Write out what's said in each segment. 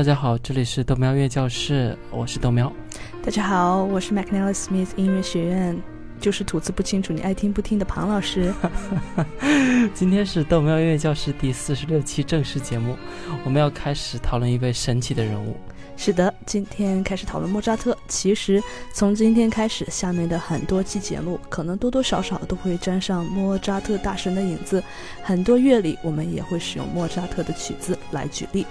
大家好，这里是豆苗音乐教室，我是豆苗。大家好，我是 McNally Smith 音乐学院，就是吐字不清楚，你爱听不听的庞老师。今天是豆苗音乐教室第四十六期正式节目，我们要开始讨论一位神奇的人物。是的，今天开始讨论莫扎特。其实从今天开始，下面的很多期节目可能多多少少都会沾上莫扎特大神的影子，很多乐理我们也会使用莫扎特的曲子来举例。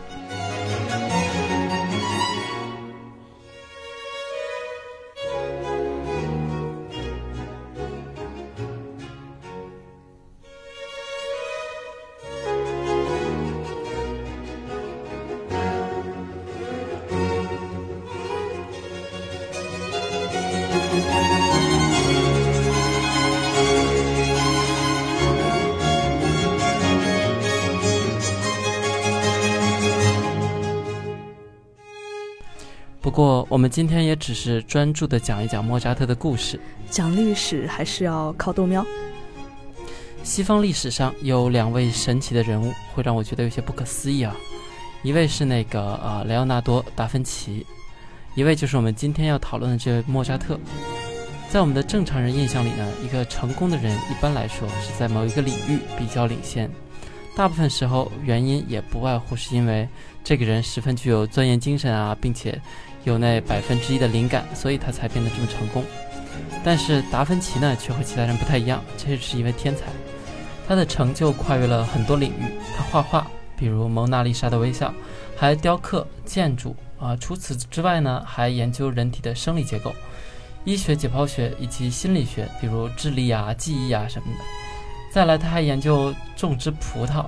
们今天也只是专注的讲一讲莫扎特的故事。讲历史还是要靠豆苗。西方历史上有两位神奇的人物，会让我觉得有些不可思议啊。一位是那个呃莱昂纳多·达芬奇，一位就是我们今天要讨论的这位莫扎特。在我们的正常人印象里呢，一个成功的人一般来说是在某一个领域比较领先，大部分时候原因也不外乎是因为这个人十分具有钻研精神啊，并且。有那百分之一的灵感，所以他才变得这么成功。但是达芬奇呢，却和其他人不太一样，这是一位天才。他的成就跨越了很多领域。他画画，比如《蒙娜丽莎的微笑》，还雕刻、建筑啊。除此之外呢，还研究人体的生理结构、医学、解剖学以及心理学，比如智力啊、记忆啊什么的。再来，他还研究种植葡萄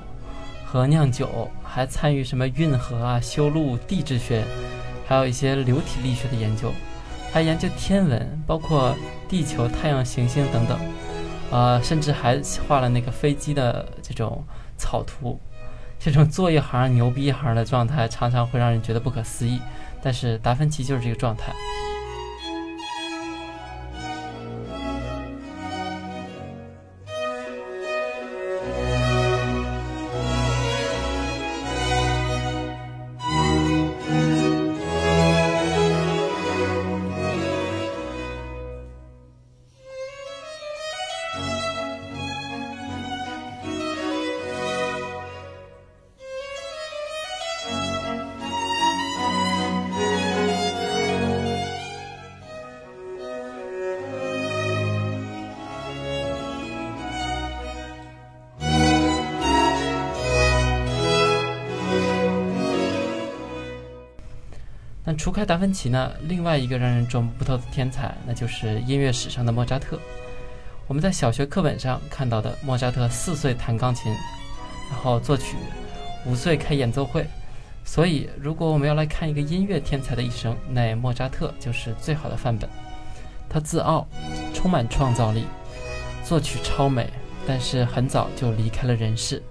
和酿酒，还参与什么运河啊、修路、地质学。还有一些流体力学的研究，还研究天文，包括地球、太阳、行星等等，呃，甚至还画了那个飞机的这种草图。这种做一行牛逼一行的状态，常常会让人觉得不可思议。但是达芬奇就是这个状态。除开达芬奇呢？另外一个让人琢磨不透的天才，那就是音乐史上的莫扎特。我们在小学课本上看到的莫扎特四岁弹钢琴，然后作曲，五岁开演奏会。所以，如果我们要来看一个音乐天才的一生，那莫扎特就是最好的范本。他自傲，充满创造力，作曲超美，但是很早就离开了人世。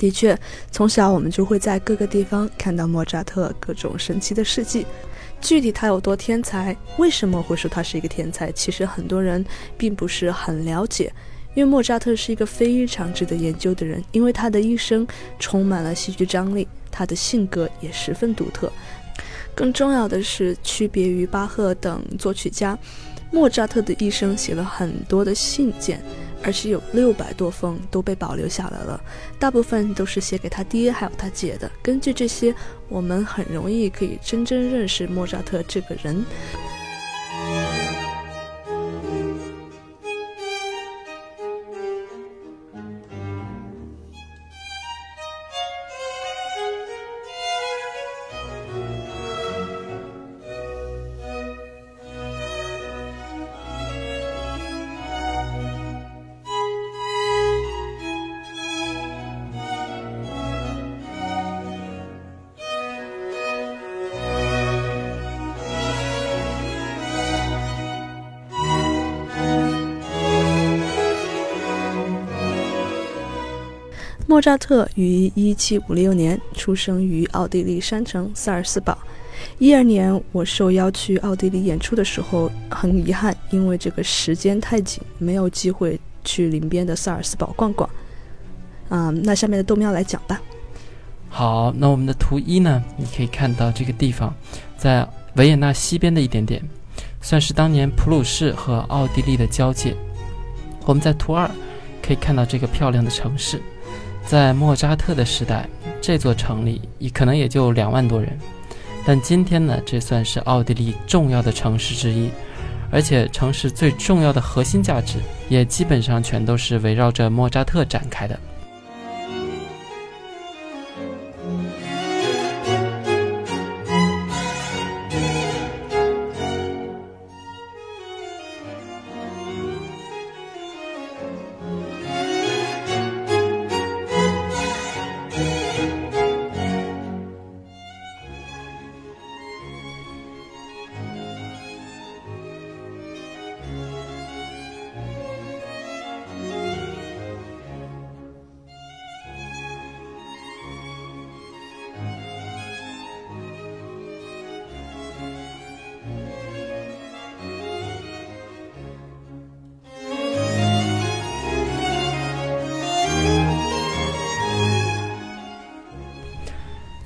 的确，从小我们就会在各个地方看到莫扎特各种神奇的事迹。具体他有多天才，为什么会说他是一个天才？其实很多人并不是很了解。因为莫扎特是一个非常值得研究的人，因为他的一生充满了戏剧张力，他的性格也十分独特。更重要的是，区别于巴赫等作曲家，莫扎特的一生写了很多的信件。而且有六百多封都被保留下来了，大部分都是写给他爹还有他姐的。根据这些，我们很容易可以真正认识莫扎特这个人。莫扎特于一七五六年出生于奥地利山城萨尔斯堡。一二年，我受邀去奥地利演出的时候，很遗憾，因为这个时间太紧，没有机会去邻边的萨尔斯堡逛逛。啊，那下面的豆喵来讲吧。好，那我们的图一呢？你可以看到这个地方，在维也纳西边的一点点，算是当年普鲁士和奥地利的交界。我们在图二可以看到这个漂亮的城市，在莫扎特的时代，这座城里可能也就两万多人，但今天呢，这算是奥地利重要的城市之一，而且城市最重要的核心价值也基本上全都是围绕着莫扎特展开的。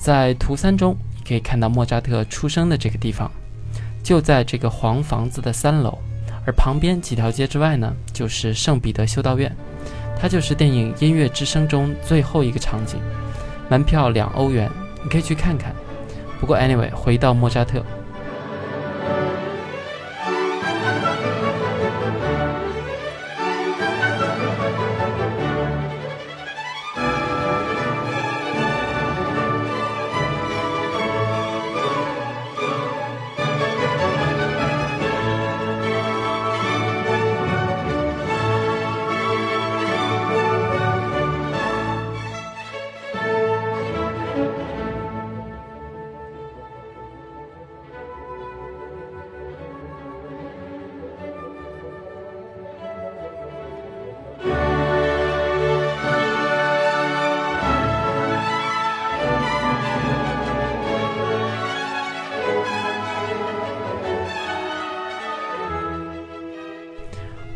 在图三中，你可以看到莫扎特出生的这个地方，就在这个黄房子的三楼，而旁边几条街之外呢，就是圣彼得修道院，它就是电影《音乐之声》中最后一个场景，门票两欧元，你可以去看看。不过，anyway，回到莫扎特。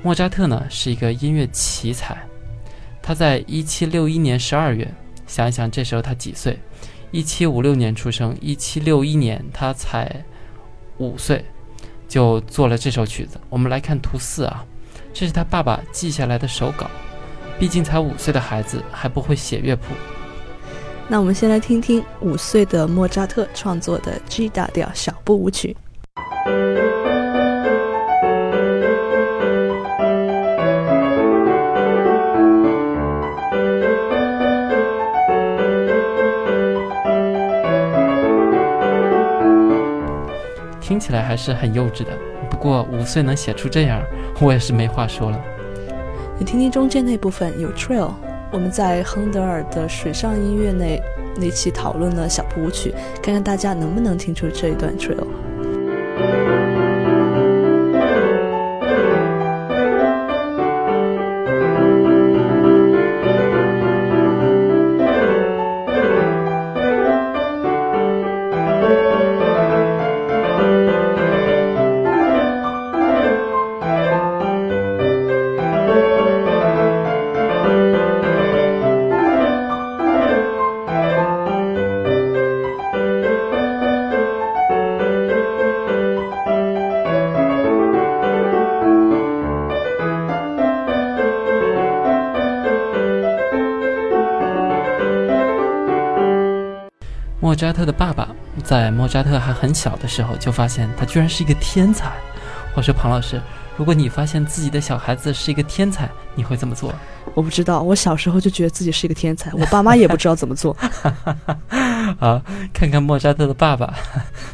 莫扎特呢是一个音乐奇才，他在一七六一年十二月，想一想这时候他几岁？一七五六年出生，一七六一年他才五岁，就做了这首曲子。我们来看图四啊，这是他爸爸记下来的手稿，毕竟才五岁的孩子还不会写乐谱。那我们先来听听五岁的莫扎特创作的 G 大调小步舞曲。听起来还是很幼稚的，不过五岁能写出这样，我也是没话说了。你听听中间那部分有 trail，我们在亨德尔的水上音乐那那期讨论了小步舞曲，看看大家能不能听出这一段 trail。扎特的爸爸在莫扎特还很小的时候就发现他居然是一个天才。我说庞老师，如果你发现自己的小孩子是一个天才，你会怎么做？我不知道，我小时候就觉得自己是一个天才，我爸妈也不知道怎么做。啊，看看莫扎特的爸爸，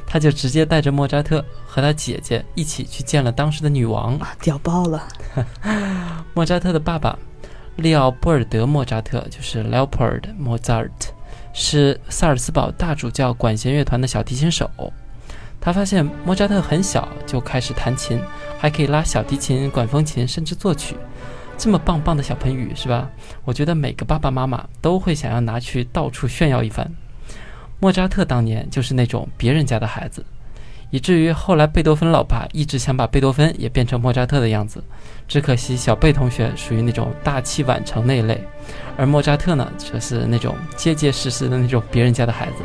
他就直接带着莫扎特和他姐姐一起去见了当时的女王，啊屌爆了。莫扎特的爸爸利奥波尔德莫扎特就是 Leopold Mozart。是萨尔茨堡大主教管弦乐团的小提琴手，他发现莫扎特很小就开始弹琴，还可以拉小提琴、管风琴，甚至作曲，这么棒棒的小盆雨是吧？我觉得每个爸爸妈妈都会想要拿去到处炫耀一番。莫扎特当年就是那种别人家的孩子，以至于后来贝多芬老爸一直想把贝多芬也变成莫扎特的样子，只可惜小贝同学属于那种大器晚成那一类，而莫扎特呢，则是那种结结实实的那种别人家的孩子。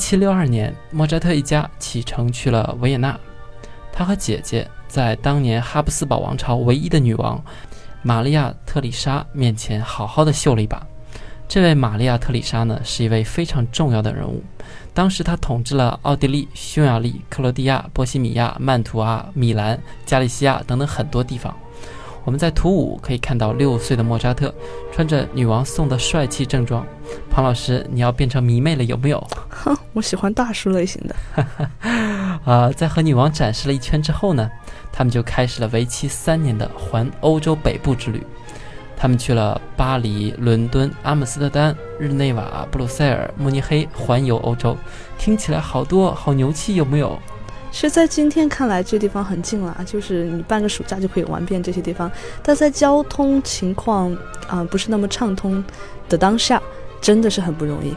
一七六二年，莫扎特一家启程去了维也纳。他和姐姐在当年哈布斯堡王朝唯一的女王玛利亚特里莎面前好好的秀了一把。这位玛利亚特里莎呢，是一位非常重要的人物。当时她统治了奥地利、匈牙利、克罗地亚、波西米亚、曼图阿、米兰、加利西亚等等很多地方。我们在图五可以看到六岁的莫扎特穿着女王送的帅气正装。庞老师，你要变成迷妹了有没有？哼，我喜欢大叔类型的。啊，在和女王展示了一圈之后呢，他们就开始了为期三年的环欧洲北部之旅。他们去了巴黎、伦敦、阿姆斯特丹、日内瓦、布鲁塞尔、慕尼黑，环游欧洲。听起来好多，好牛气，有没有？其实，在今天看来，这地方很近了，就是你半个暑假就可以玩遍这些地方。但在交通情况啊不是那么畅通的当下，真的是很不容易。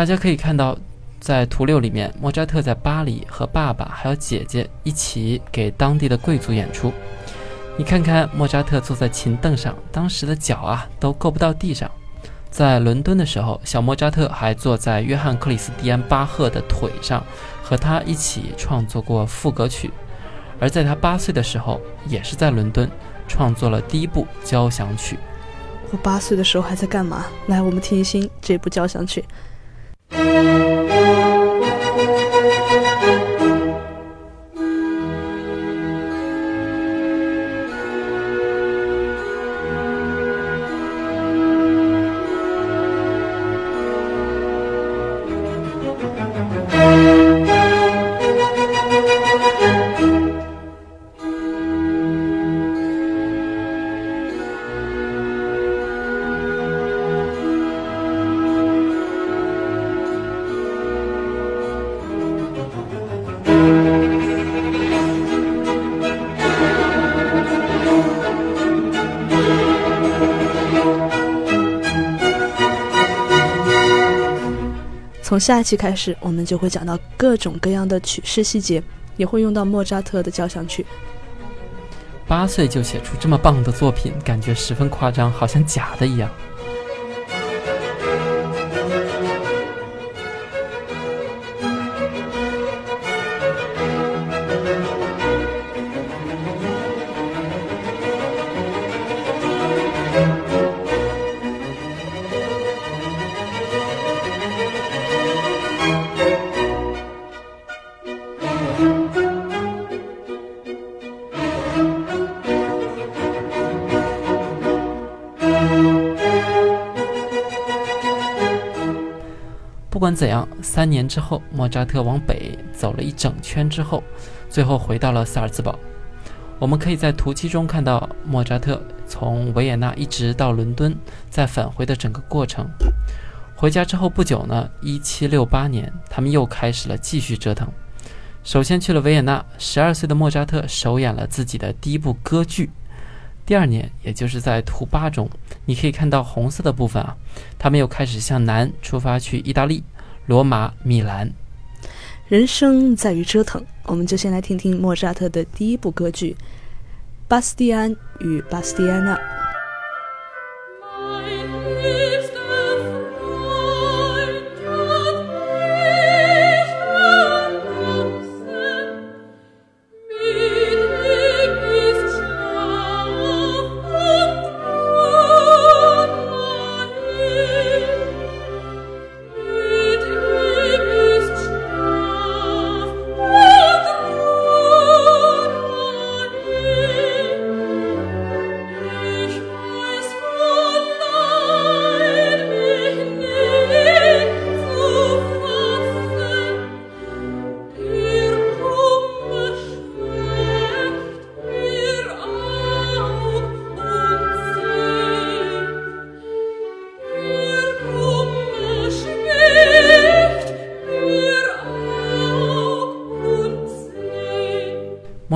大家可以看到，在图六里面，莫扎特在巴黎和爸爸还有姐姐一起给当地的贵族演出。你看看，莫扎特坐在琴凳上，当时的脚啊都够不到地上。在伦敦的时候，小莫扎特还坐在约翰克里斯蒂安巴赫的腿上，和他一起创作过赋格曲。而在他八岁的时候，也是在伦敦创作了第一部交响曲。我八岁的时候还在干嘛？来，我们听一听这部交响曲。从下一期开始，我们就会讲到各种各样的曲式细节，也会用到莫扎特的交响曲。八岁就写出这么棒的作品，感觉十分夸张，好像假的一样。怎样，三年之后，莫扎特往北走了一整圈之后，最后回到了萨尔茨堡。我们可以在图七中看到莫扎特从维也纳一直到伦敦，再返回的整个过程。回家之后不久呢，一七六八年，他们又开始了继续折腾。首先去了维也纳，十二岁的莫扎特首演了自己的第一部歌剧。第二年，也就是在图八中，你可以看到红色的部分啊，他们又开始向南出发去意大利、罗马、米兰。人生在于折腾，我们就先来听听莫扎特的第一部歌剧《巴斯蒂安与巴斯蒂安娜》。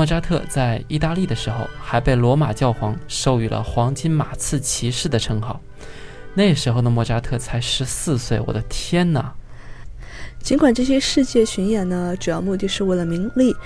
莫扎特在意大利的时候，还被罗马教皇授予了“黄金马刺骑士”的称号。那时候的莫扎特才十四岁，我的天哪！尽管这些世界巡演呢，主要目的是为了名利。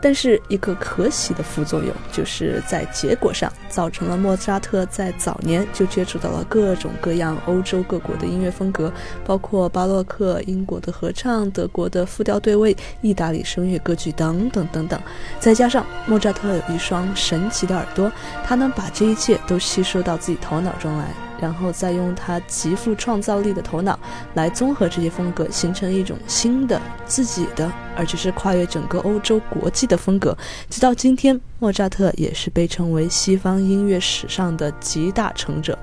但是一个可喜的副作用，就是在结果上造成了莫扎特在早年就接触到了各种各样欧洲各国的音乐风格，包括巴洛克、英国的合唱、德国的复调对位、意大利声乐歌剧等等等等。再加上莫扎特有一双神奇的耳朵，他能把这一切都吸收到自己头脑中来。然后再用他极富创造力的头脑来综合这些风格，形成一种新的自己的，而且是跨越整个欧洲国际的风格。直到今天，莫扎特也是被称为西方音乐史上的集大成者。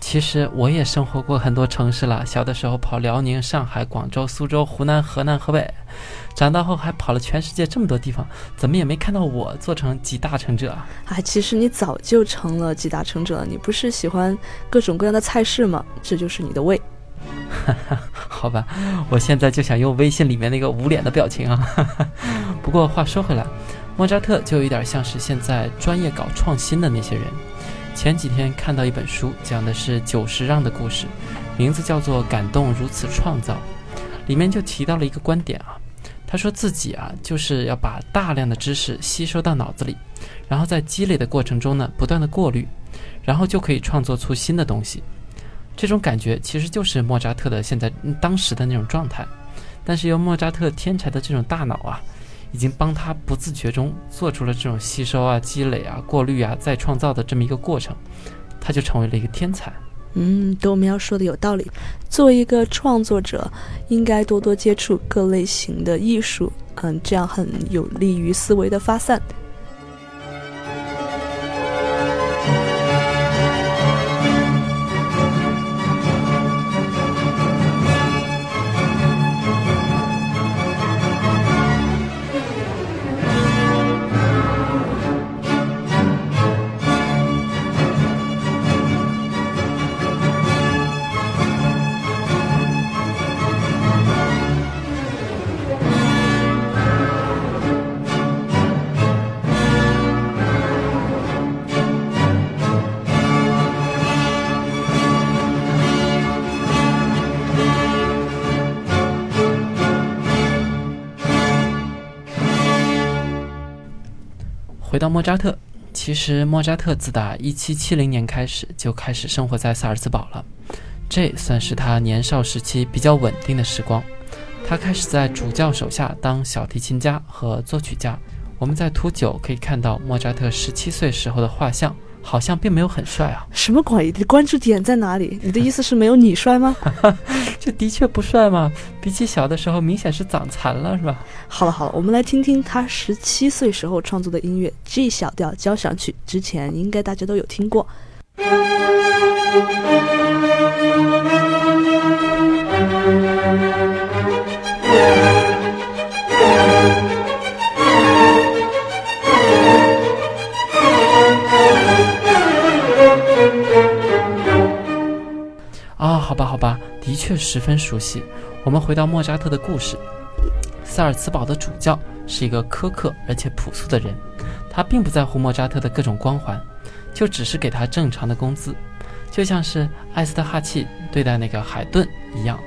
其实我也生活过很多城市了，小的时候跑辽宁、上海、广州、苏州、湖南、河南、河北。长大后还跑了全世界这么多地方，怎么也没看到我做成集大成者啊！啊，其实你早就成了集大成者了。你不是喜欢各种各样的菜式吗？这就是你的胃。好吧，我现在就想用微信里面那个捂脸的表情啊。不过话说回来，莫扎特就有点像是现在专业搞创新的那些人。前几天看到一本书，讲的是久石让的故事，名字叫做《感动如此创造》，里面就提到了一个观点啊。他说自己啊，就是要把大量的知识吸收到脑子里，然后在积累的过程中呢，不断的过滤，然后就可以创作出新的东西。这种感觉其实就是莫扎特的现在当时的那种状态。但是由莫扎特天才的这种大脑啊，已经帮他不自觉中做出了这种吸收啊、积累啊、过滤啊、再创造的这么一个过程，他就成为了一个天才。嗯，豆苗说的有道理。作为一个创作者，应该多多接触各类型的艺术，嗯，这样很有利于思维的发散。到莫扎特，其实莫扎特自打1770年开始就开始生活在萨尔茨堡了，这算是他年少时期比较稳定的时光。他开始在主教手下当小提琴家和作曲家。我们在图九可以看到莫扎特十七岁时候的画像。好像并没有很帅啊！什么鬼？你的关注点在哪里？你的意思是没有你帅吗？这的确不帅嘛，比起小的时候明显是长残了，是吧？好了好了，我们来听听他十七岁时候创作的音乐《G 小调交响曲》，之前应该大家都有听过。好吧，好吧的确十分熟悉。我们回到莫扎特的故事，萨尔茨堡的主教是一个苛刻而且朴素的人，他并不在乎莫扎特的各种光环，就只是给他正常的工资，就像是艾斯特哈气对待那个海顿一样，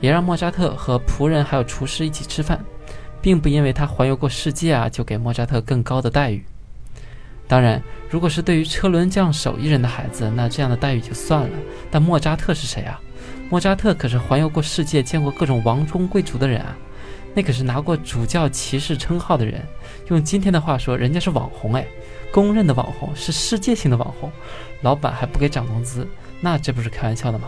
也让莫扎特和仆人还有厨师一起吃饭，并不因为他环游过世界啊，就给莫扎特更高的待遇。当然，如果是对于车轮匠手艺人的孩子，那这样的待遇就算了。但莫扎特是谁啊？莫扎特可是环游过世界、见过各种王中贵族的人啊，那可是拿过主教骑士称号的人。用今天的话说，人家是网红哎，公认的网红，是世界性的网红。老板还不给涨工资，那这不是开玩笑的吗？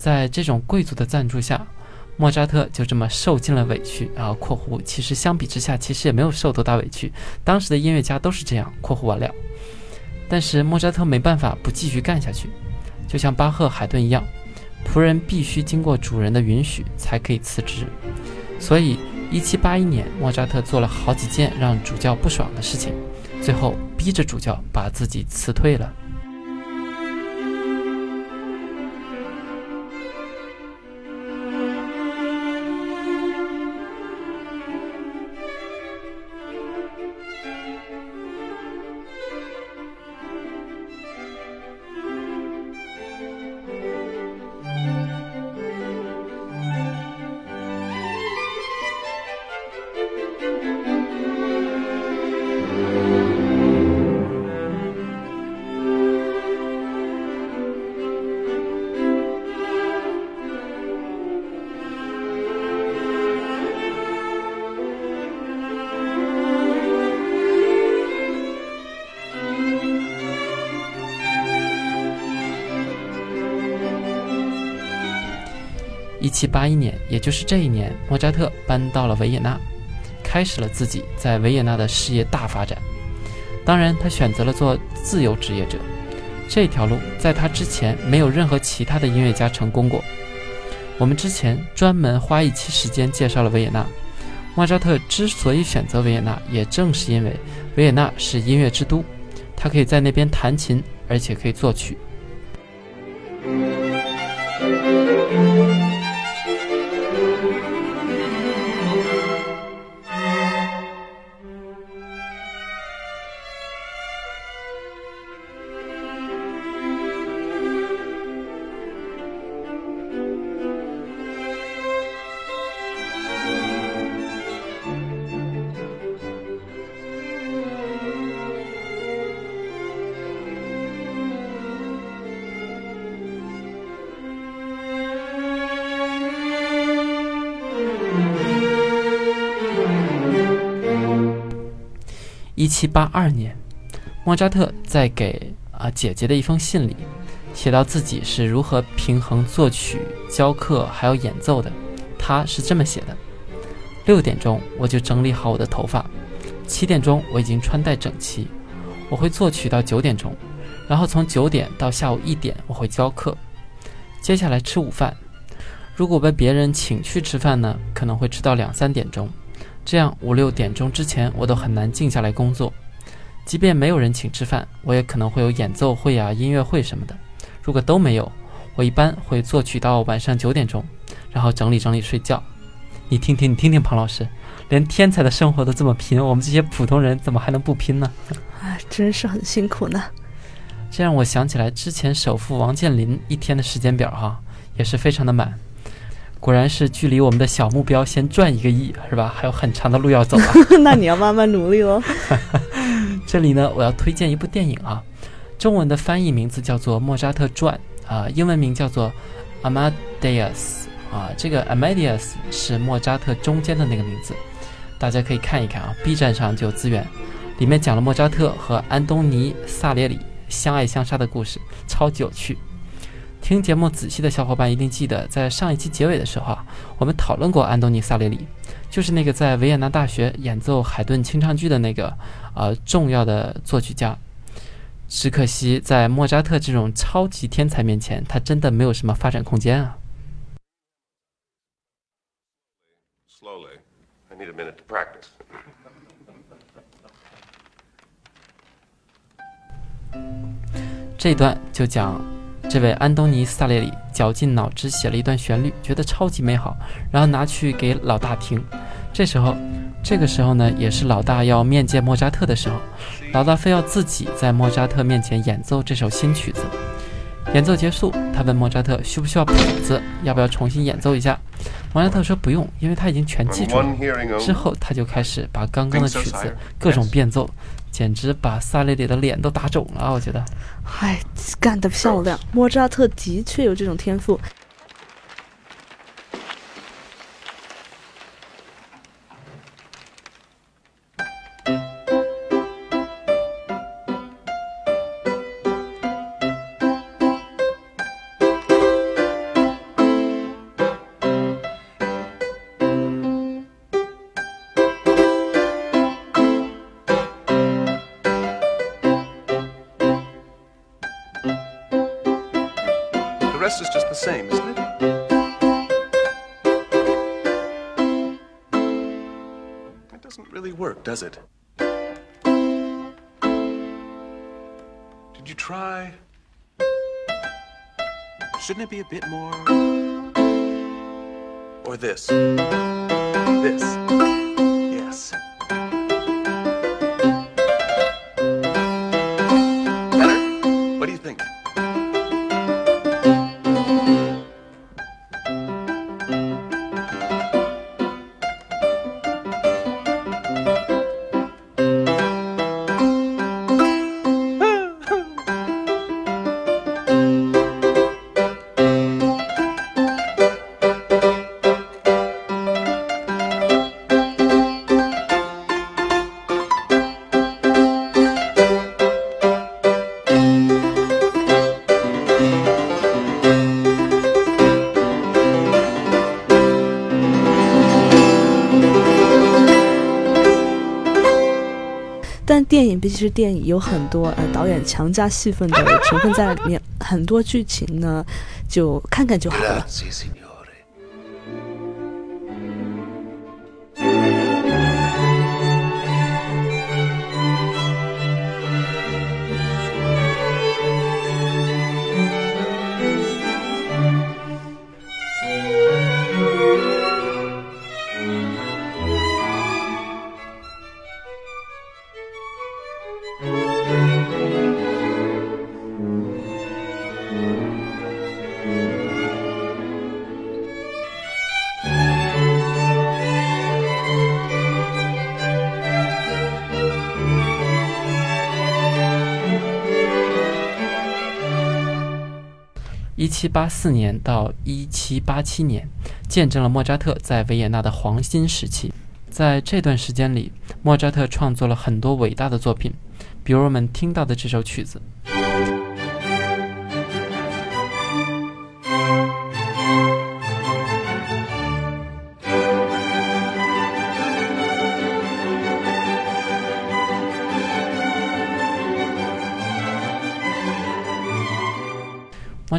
在这种贵族的赞助下，莫扎特就这么受尽了委屈啊！（括弧其实相比之下，其实也没有受多大委屈。当时的音乐家都是这样。）（括弧完了。）但是莫扎特没办法不继续干下去，就像巴赫、海顿一样，仆人必须经过主人的允许才可以辞职。所以，一七八一年，莫扎特做了好几件让主教不爽的事情，最后逼着主教把自己辞退了。一七八一年，也就是这一年，莫扎特搬到了维也纳，开始了自己在维也纳的事业大发展。当然，他选择了做自由职业者，这条路在他之前没有任何其他的音乐家成功过。我们之前专门花一期时间介绍了维也纳。莫扎特之所以选择维也纳，也正是因为维也纳是音乐之都，他可以在那边弹琴，而且可以作曲。七八二年，莫扎特在给啊姐姐的一封信里，写到自己是如何平衡作曲、教课还有演奏的。他是这么写的：六点钟我就整理好我的头发，七点钟我已经穿戴整齐，我会作曲到九点钟，然后从九点到下午一点我会教课，接下来吃午饭。如果被别人请去吃饭呢，可能会吃到两三点钟。这样五六点钟之前，我都很难静下来工作。即便没有人请吃饭，我也可能会有演奏会啊、音乐会什么的。如果都没有，我一般会作曲到晚上九点钟，然后整理整理睡觉。你听听，你听听，庞老师，连天才的生活都这么拼，我们这些普通人怎么还能不拼呢？啊，真是很辛苦呢。这让我想起来之前首富王健林一天的时间表哈，也是非常的满。果然是距离我们的小目标先赚一个亿，是吧？还有很长的路要走啊。那你要慢慢努力喽。这里呢，我要推荐一部电影啊，中文的翻译名字叫做《莫扎特传》啊，英文名叫做《Amadeus》啊。这个 Amadeus 是莫扎特中间的那个名字，大家可以看一看啊，B 站上就有资源，里面讲了莫扎特和安东尼·萨列里相爱相杀的故事，超级有趣。听节目仔细的小伙伴一定记得，在上一期结尾的时候啊，我们讨论过安东尼·萨雷里，就是那个在维也纳大学演奏海顿清唱剧的那个呃重要的作曲家。只可惜在莫扎特这种超级天才面前，他真的没有什么发展空间啊。Slowly. I need a minute to practice. 这一段就讲这位安东尼·萨列里绞尽脑汁写了一段旋律，觉得超级美好，然后拿去给老大听。这时候，这个时候呢，也是老大要面见莫扎特的时候，老大非要自己在莫扎特面前演奏这首新曲子。演奏结束，他问莫扎特需不需要谱子，要不要重新演奏一下。莫扎特说不用，因为他已经全记住了。之后他就开始把刚刚的曲子各种变奏，简直把萨列里的脸都打肿了。我觉得。哎，干得漂亮！莫扎特的确有这种天赋。Does it? Did you try? Shouldn't it be a bit more? Or this? This? 毕竟是电影，有很多呃导演强加戏份的成分在里面，很多剧情呢就看看就好了。七八四年到一七八七年，见证了莫扎特在维也纳的黄金时期。在这段时间里，莫扎特创作了很多伟大的作品，比如我们听到的这首曲子。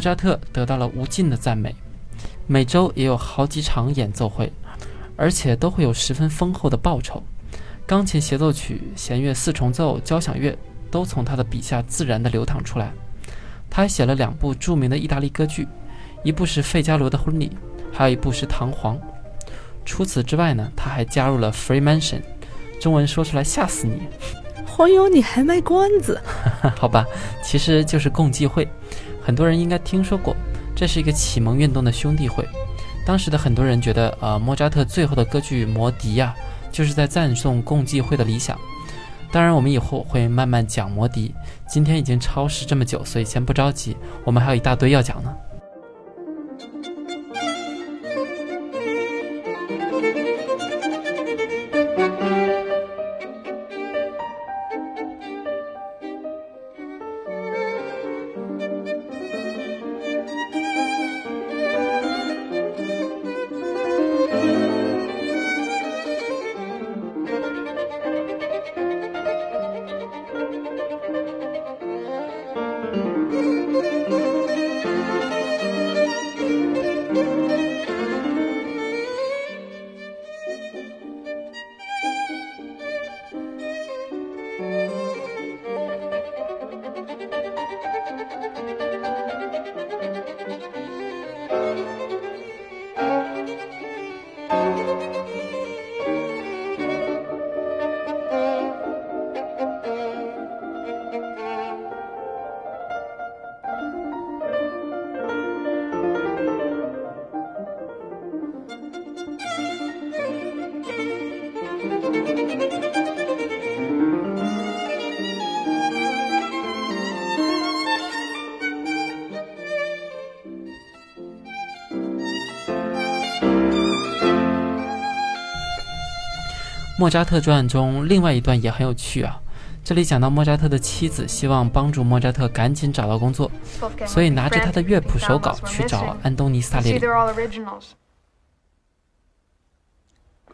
扎特得到了无尽的赞美，每周也有好几场演奏会，而且都会有十分丰厚的报酬。钢琴协奏曲、弦乐四重奏、交响乐都从他的笔下自然地流淌出来。他还写了两部著名的意大利歌剧，一部是《费加罗的婚礼》，还有一部是《唐璜》。除此之外呢，他还加入了 Free Mansion，中文说出来吓死你。黄油，你还卖关子？好吧，其实就是共济会，很多人应该听说过。这是一个启蒙运动的兄弟会。当时的很多人觉得，呃，莫扎特最后的歌剧《魔笛》呀，就是在赞颂共济会的理想。当然，我们以后会慢慢讲《魔笛》。今天已经超时这么久，所以先不着急，我们还有一大堆要讲呢。莫扎特传中另外一段也很有趣啊，这里讲到莫扎特的妻子希望帮助莫扎特赶紧找到工作，所以拿着他的乐谱手稿去找安东尼·萨列里。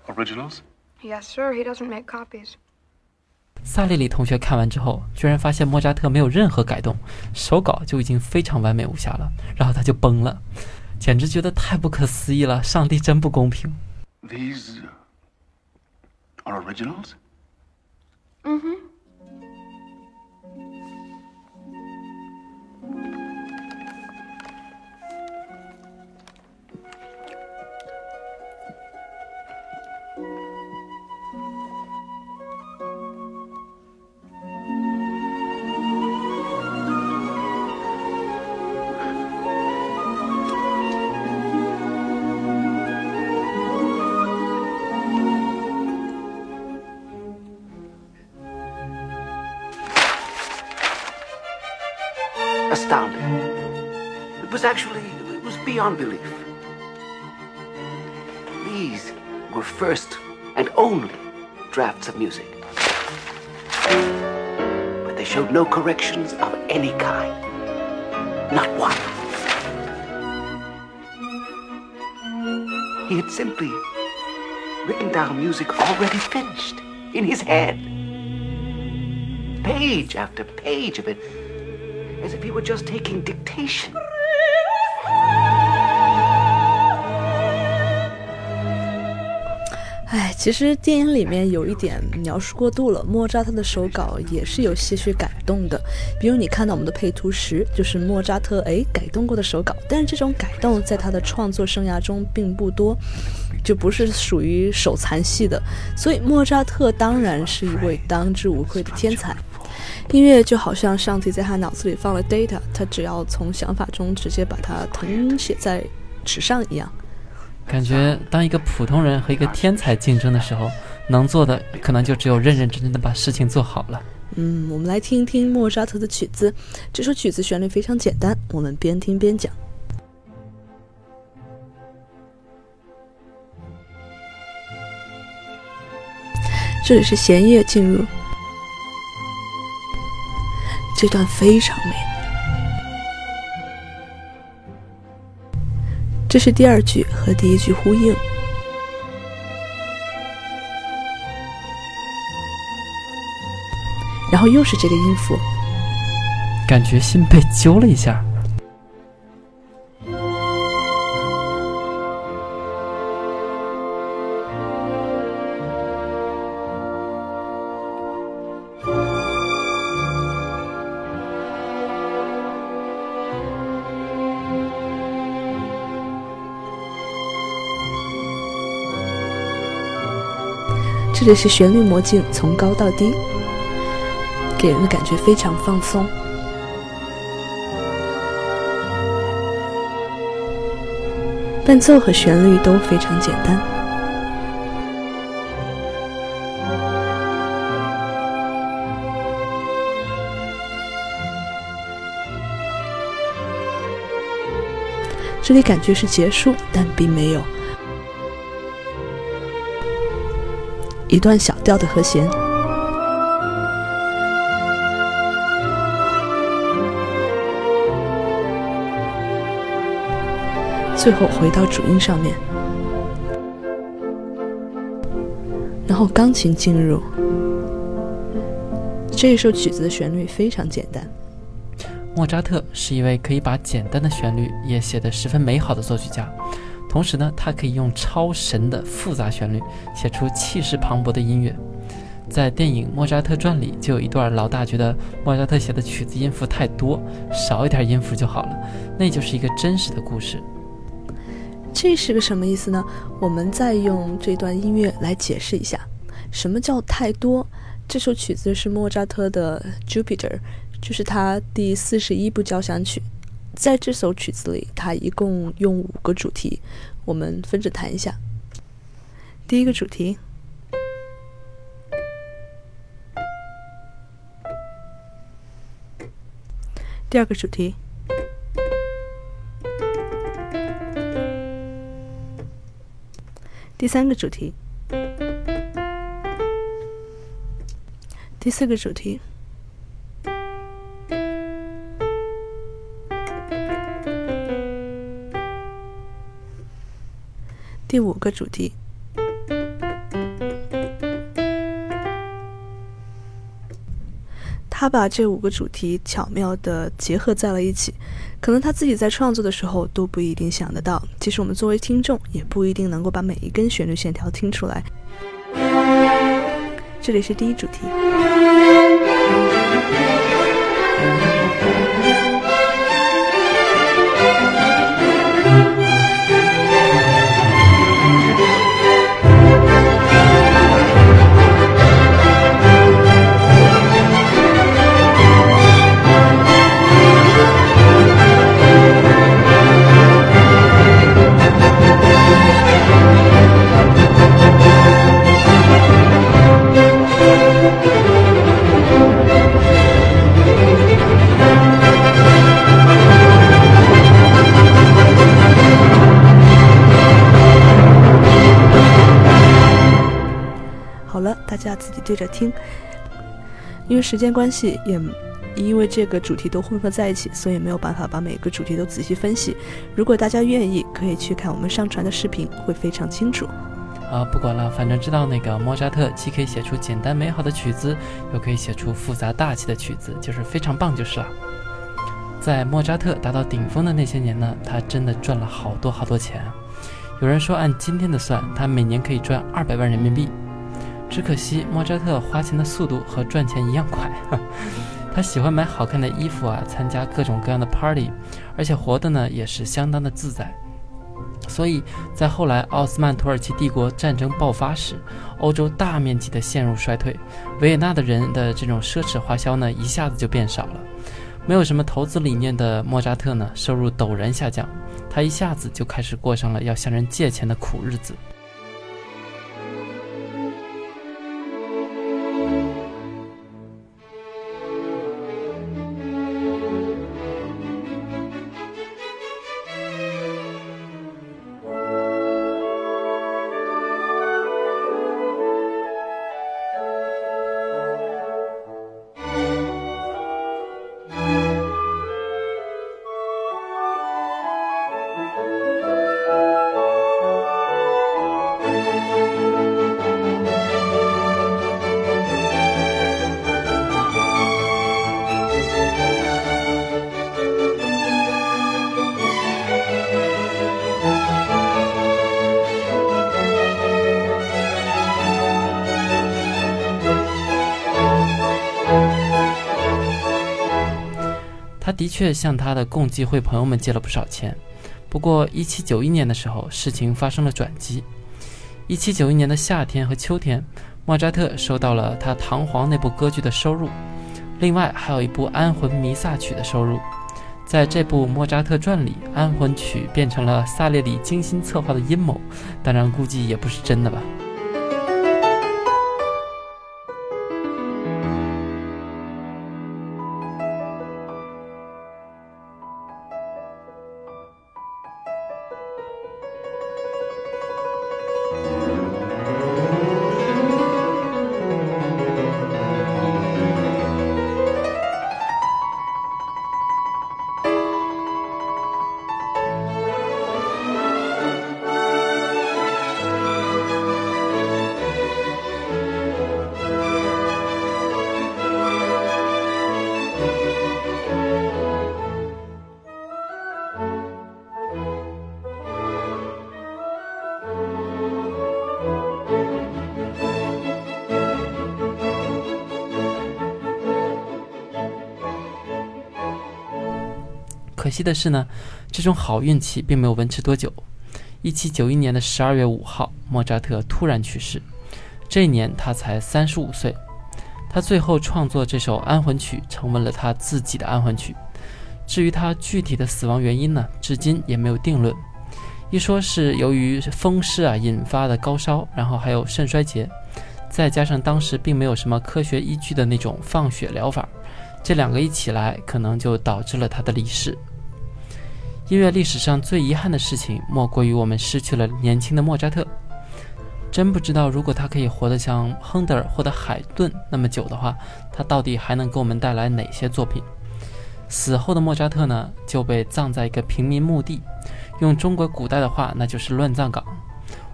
Originals? Yes, sir. He doesn't make copies. 萨列里同学看完之后，居然发现莫扎特没有任何改动，手稿就已经非常完美无瑕了，然后他就崩了，简直觉得太不可思议了，上帝真不公平。These are originals? Mm-hmm. It was beyond belief. These were first and only drafts of music. But they showed no corrections of any kind. Not one. He had simply written down music already finished in his head. Page after page of it as if he were just taking dictation. 哎，其实电影里面有一点描述过度了，莫扎特的手稿也是有些许改动的。比如你看到我们的配图时，就是莫扎特哎改动过的手稿，但是这种改动在他的创作生涯中并不多，就不是属于手残系的。所以莫扎特当然是一位当之无愧的天才。音乐就好像上帝在他脑子里放了 data，他只要从想法中直接把它誊写在纸上一样。感觉当一个普通人和一个天才竞争的时候，能做的可能就只有认认真真的把事情做好了。嗯，我们来听一听莫扎特的曲子。这首曲子旋律非常简单，我们边听边讲。这里是弦乐进入，这段非常美。这是第二句和第一句呼应。然后又是这个音符，感觉心被揪了一下。这是旋律魔镜，从高到低，给人的感觉非常放松。伴奏和旋律都非常简单。这里感觉是结束，但并没有。一段小调的和弦，最后回到主音上面，然后钢琴进入。这一首曲子的旋律非常简单。莫扎特是一位可以把简单的旋律也写得十分美好的作曲家，同时呢，他可以用超神的复杂旋律写出气势磅礴的音乐。在电影《莫扎特传》里，就有一段老大觉得莫扎特写的曲子音符太多，少一点音符就好了，那就是一个真实的故事。这是个什么意思呢？我们再用这段音乐来解释一下，什么叫太多？这首曲子是莫扎特的《Jupiter》。就是他第四十一部交响曲，在这首曲子里，它一共用五个主题，我们分着弹一下。第一个主题，第二个主题，第三个主题，第四个主题。第五个主题，他把这五个主题巧妙的结合在了一起，可能他自己在创作的时候都不一定想得到，其实我们作为听众也不一定能够把每一根旋律线条听出来。这里是第一主题。家自己对着听，因为时间关系，也因为这个主题都混合在一起，所以没有办法把每个主题都仔细分析。如果大家愿意，可以去看我们上传的视频，会非常清楚。啊，不管了，反正知道那个莫扎特既可以写出简单美好的曲子，又可以写出复杂大气的曲子，就是非常棒就是了。在莫扎特达到顶峰的那些年呢，他真的赚了好多好多钱。有人说，按今天的算，他每年可以赚二百万人民币。只可惜莫扎特花钱的速度和赚钱一样快，他喜欢买好看的衣服啊，参加各种各样的 party，而且活的呢也是相当的自在。所以在后来奥斯曼土耳其帝国战争爆发时，欧洲大面积的陷入衰退，维也纳的人的这种奢侈花销呢一下子就变少了。没有什么投资理念的莫扎特呢，收入陡然下降，他一下子就开始过上了要向人借钱的苦日子。的确向他的共济会朋友们借了不少钱，不过一七九一年的时候，事情发生了转机。一七九一年的夏天和秋天，莫扎特收到了他《唐璜》那部歌剧的收入，另外还有一部《安魂弥撒曲》的收入。在这部《莫扎特传》里，安魂曲变成了萨列里精心策划的阴谋，当然估计也不是真的吧。可惜的是呢，这种好运气并没有维持多久。一七九一年的十二月五号，莫扎特突然去世，这一年他才三十五岁。他最后创作这首安魂曲，成为了他自己的安魂曲。至于他具体的死亡原因呢，至今也没有定论。一说是由于风湿啊引发的高烧，然后还有肾衰竭，再加上当时并没有什么科学依据的那种放血疗法，这两个一起来，可能就导致了他的离世。音乐历史上最遗憾的事情，莫过于我们失去了年轻的莫扎特。真不知道，如果他可以活得像亨德尔或者海顿那么久的话，他到底还能给我们带来哪些作品？死后的莫扎特呢，就被葬在一个平民墓地，用中国古代的话，那就是乱葬岗。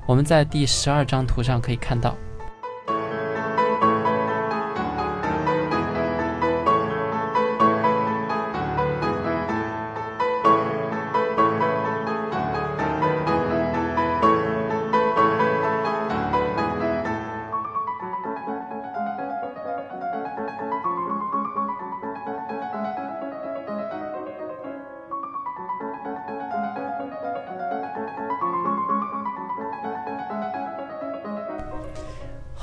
我们在第十二张图上可以看到。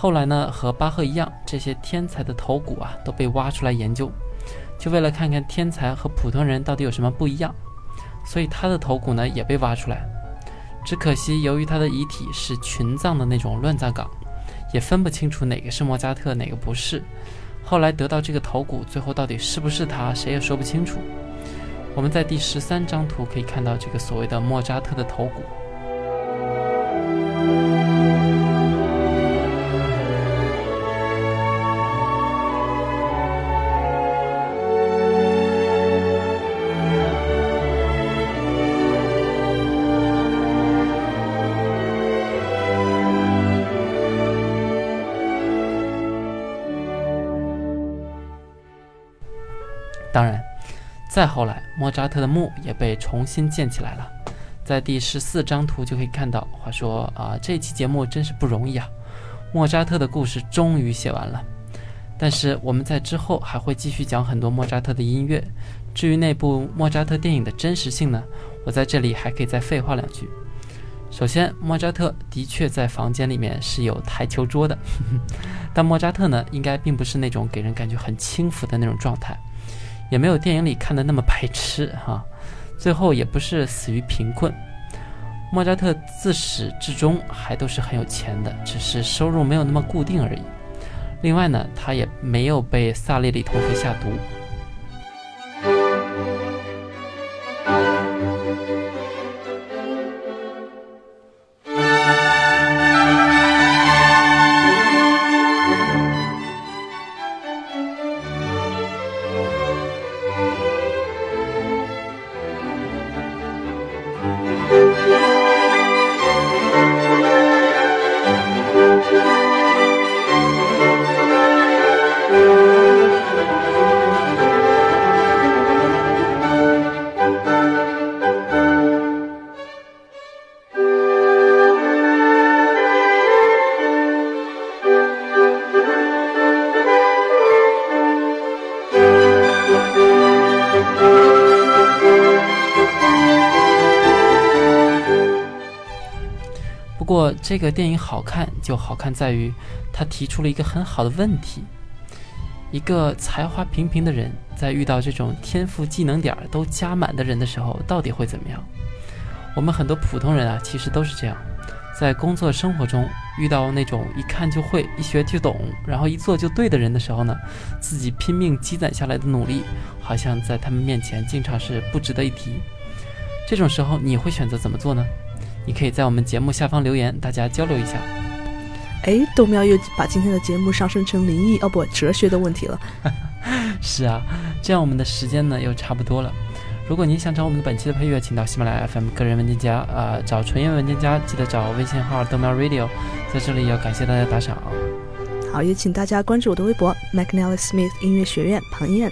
后来呢，和巴赫一样，这些天才的头骨啊都被挖出来研究，就为了看看天才和普通人到底有什么不一样。所以他的头骨呢也被挖出来，只可惜由于他的遗体是群葬的那种乱葬岗，也分不清楚哪个是莫扎特，哪个不是。后来得到这个头骨，最后到底是不是他，谁也说不清楚。我们在第十三张图可以看到这个所谓的莫扎特的头骨。再后来，莫扎特的墓也被重新建起来了。在第十四张图就可以看到，话说啊，这期节目真是不容易啊！莫扎特的故事终于写完了，但是我们在之后还会继续讲很多莫扎特的音乐。至于那部莫扎特电影的真实性呢，我在这里还可以再废话两句。首先，莫扎特的确在房间里面是有台球桌的，但莫扎特呢，应该并不是那种给人感觉很轻浮的那种状态。也没有电影里看的那么白痴哈，最后也不是死于贫困。莫扎特自始至终还都是很有钱的，只是收入没有那么固定而已。另外呢，他也没有被萨列里同学下毒。这个电影好看就好看在于，他提出了一个很好的问题：一个才华平平的人，在遇到这种天赋技能点都加满的人的时候，到底会怎么样？我们很多普通人啊，其实都是这样，在工作生活中遇到那种一看就会、一学就懂，然后一做就对的人的时候呢，自己拼命积攒下来的努力，好像在他们面前经常是不值得一提。这种时候，你会选择怎么做呢？你可以在我们节目下方留言，大家交流一下。哎，豆苗又把今天的节目上升成灵异哦不哲学的问题了。是啊，这样我们的时间呢又差不多了。如果您想找我们本期的配乐，请到喜马拉雅 FM 个人文件夹，啊，找纯音文件夹，记得找微信号豆苗 Radio。在这里要感谢大家打赏。好，也请大家关注我的微博 McNally Smith 音乐学院庞燕。